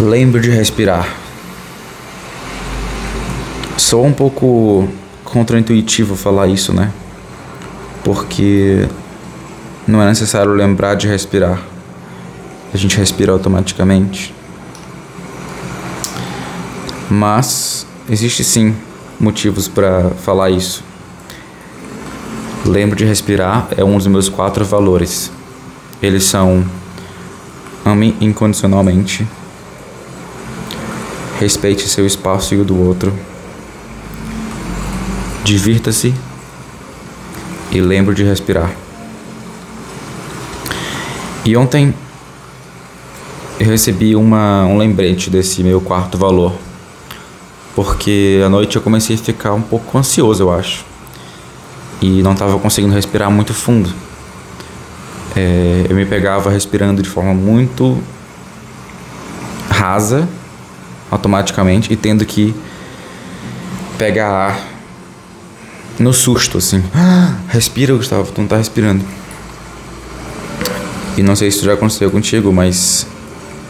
Lembre de respirar. Sou um pouco contraintuitivo falar isso, né? Porque não é necessário lembrar de respirar. A gente respira automaticamente. Mas existe sim motivos para falar isso. Lembre de respirar é um dos meus quatro valores. Eles são ame incondicionalmente respeite seu espaço e o do outro. Divirta-se e lembre de respirar. E ontem eu recebi uma, um lembrete desse meu quarto valor, porque à noite eu comecei a ficar um pouco ansioso, eu acho, e não estava conseguindo respirar muito fundo. É, eu me pegava respirando de forma muito rasa automaticamente e tendo que pegar ar no susto, assim. Ah, respira, Gustavo, tu não tá respirando. E não sei se isso já aconteceu contigo, mas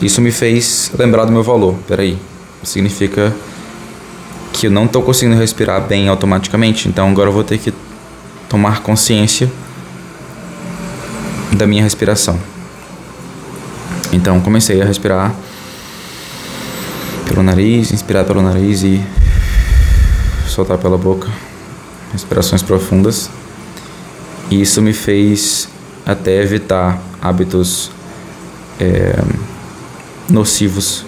isso me fez lembrar do meu valor. Peraí. Significa que eu não tô conseguindo respirar bem automaticamente. Então agora eu vou ter que tomar consciência da minha respiração. Então comecei a respirar pelo nariz, inspirar pelo nariz e soltar pela boca. Respirações profundas. E isso me fez até evitar hábitos é, nocivos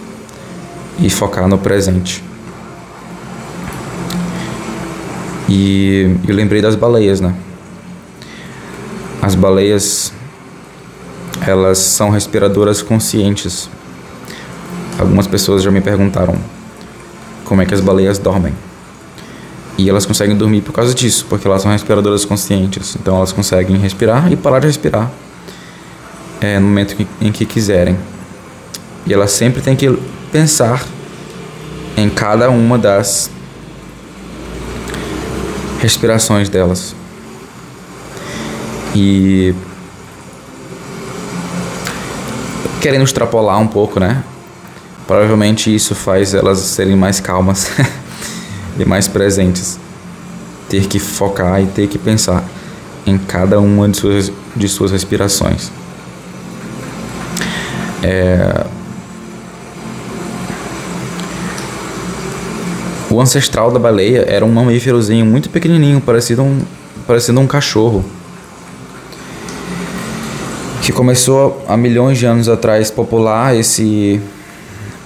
e focar no presente. E eu lembrei das baleias, né? As baleias, elas são respiradoras conscientes. Algumas pessoas já me perguntaram como é que as baleias dormem. E elas conseguem dormir por causa disso, porque elas são respiradoras conscientes. Então elas conseguem respirar e parar de respirar é, no momento em que quiserem. E elas sempre têm que pensar em cada uma das respirações delas. E querendo extrapolar um pouco, né? Provavelmente isso faz elas serem mais calmas e mais presentes. Ter que focar e ter que pensar em cada uma de suas, de suas respirações. É... O ancestral da baleia era um mamíferozinho muito pequenininho, parecido um, parecido um cachorro. Que começou há milhões de anos atrás popular esse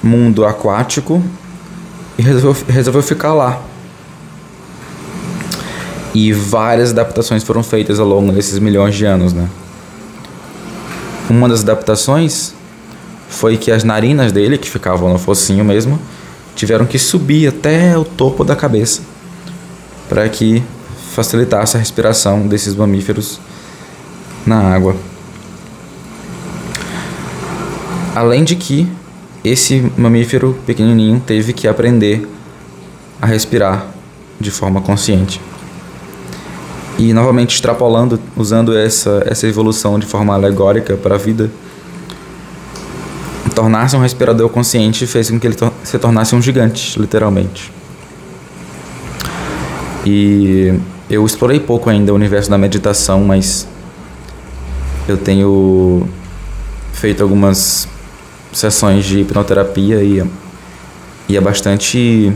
mundo aquático e resolveu, resolveu ficar lá. E várias adaptações foram feitas ao longo desses milhões de anos, né? Uma das adaptações foi que as narinas dele, que ficavam no focinho mesmo, tiveram que subir até o topo da cabeça para que facilitasse a respiração desses mamíferos na água. Além de que esse mamífero pequenininho teve que aprender a respirar de forma consciente. E novamente extrapolando, usando essa, essa evolução de forma alegórica para a vida, tornar-se um respirador consciente fez com que ele se tornasse um gigante, literalmente. E eu explorei pouco ainda o universo da meditação, mas eu tenho feito algumas sessões de hipnoterapia e, e é bastante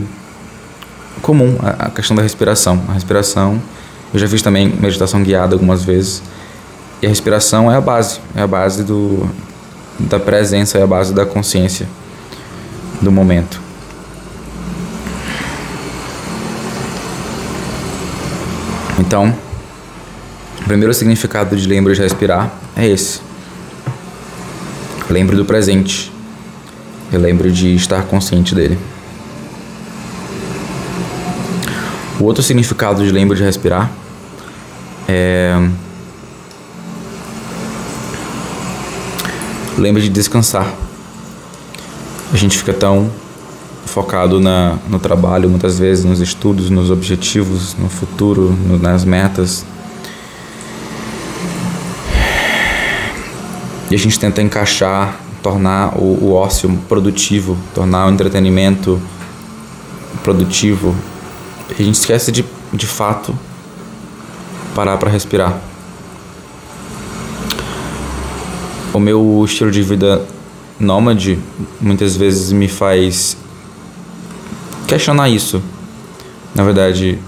comum a, a questão da respiração. A respiração, eu já fiz também meditação guiada algumas vezes. E a respiração é a base, é a base do, da presença, é a base da consciência do momento. Então, o primeiro significado de lembro de respirar é esse. Lembre do presente. Eu lembro de estar consciente dele. O outro significado de lembro de respirar é. Lembre de descansar. A gente fica tão focado na, no trabalho, muitas vezes, nos estudos, nos objetivos, no futuro, no, nas metas. E a gente tenta encaixar tornar o, o ócio produtivo, tornar o entretenimento produtivo. A gente esquece de, de fato parar para respirar. O meu estilo de vida nômade muitas vezes me faz questionar isso. Na verdade,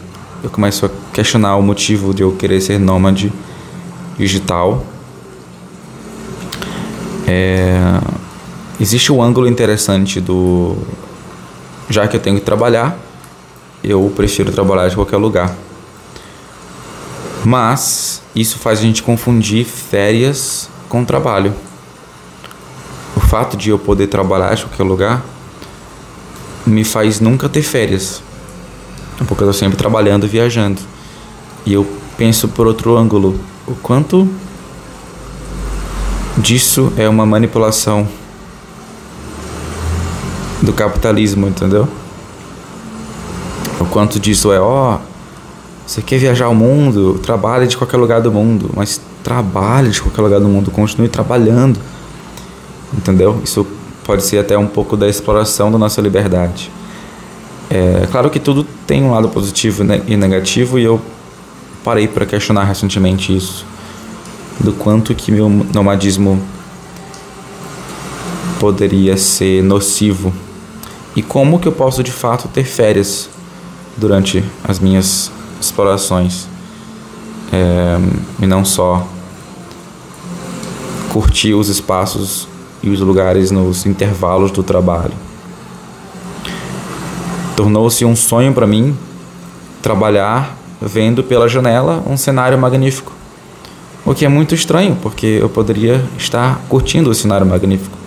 eu começo a questionar o motivo de eu querer ser nômade digital. É, existe um ângulo interessante do. Já que eu tenho que trabalhar, eu prefiro trabalhar de qualquer lugar. Mas isso faz a gente confundir férias com trabalho. O fato de eu poder trabalhar de qualquer lugar me faz nunca ter férias. Porque eu estou sempre trabalhando, viajando. E eu penso por outro ângulo, o quanto disso é uma manipulação do capitalismo, entendeu? O quanto disso é, ó, oh, você quer viajar ao mundo, trabalhe de qualquer lugar do mundo, mas trabalhe de qualquer lugar do mundo, continue trabalhando. Entendeu? Isso pode ser até um pouco da exploração da nossa liberdade. É claro que tudo tem um lado positivo e negativo e eu parei para questionar recentemente isso do quanto que meu nomadismo poderia ser nocivo e como que eu posso de fato ter férias durante as minhas explorações é, e não só curtir os espaços e os lugares nos intervalos do trabalho. Tornou-se um sonho para mim trabalhar vendo pela janela um cenário magnífico. O que é muito estranho, porque eu poderia estar curtindo o cenário magnífico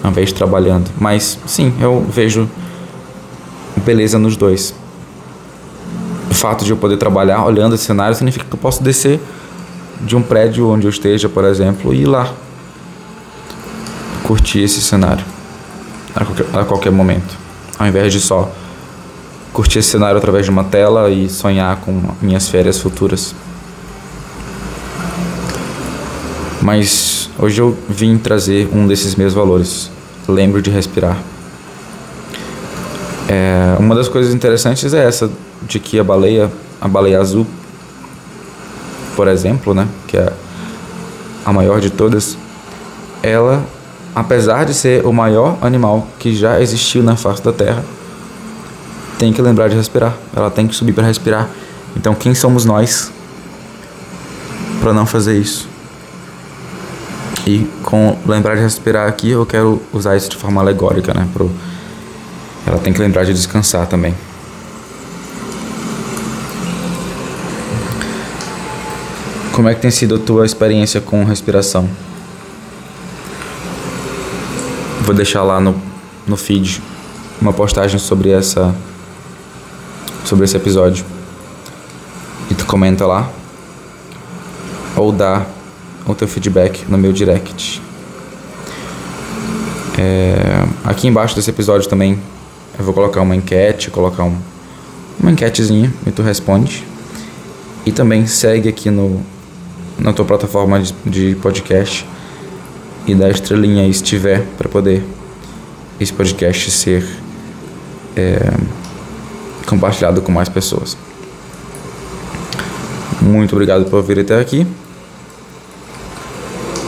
ao invés de trabalhando. Mas sim, eu vejo beleza nos dois. O fato de eu poder trabalhar olhando esse cenário significa que eu posso descer de um prédio onde eu esteja, por exemplo, e ir lá curtir esse cenário a qualquer, a qualquer momento, ao invés de só curtir esse cenário através de uma tela e sonhar com minhas férias futuras. Mas hoje eu vim trazer um desses meus valores. Lembro de respirar. É, uma das coisas interessantes é essa de que a baleia, a baleia azul, por exemplo, né, que é a maior de todas, ela apesar de ser o maior animal que já existiu na face da Terra, tem que lembrar de respirar. Ela tem que subir para respirar. Então, quem somos nós para não fazer isso? E com lembrar de respirar aqui, eu quero usar isso de forma alegórica, né? Pro... Ela tem que lembrar de descansar também. Como é que tem sido a tua experiência com respiração? Vou deixar lá no, no feed uma postagem sobre essa sobre esse episódio. E tu comenta lá ou dá o teu feedback no meu direct. É, aqui embaixo desse episódio também eu vou colocar uma enquete, colocar um, uma enquetezinha e tu responde. E também segue aqui no, na tua plataforma de, de podcast e dar estrelinha aí se tiver para poder esse podcast ser é, compartilhado com mais pessoas. Muito obrigado por vir até aqui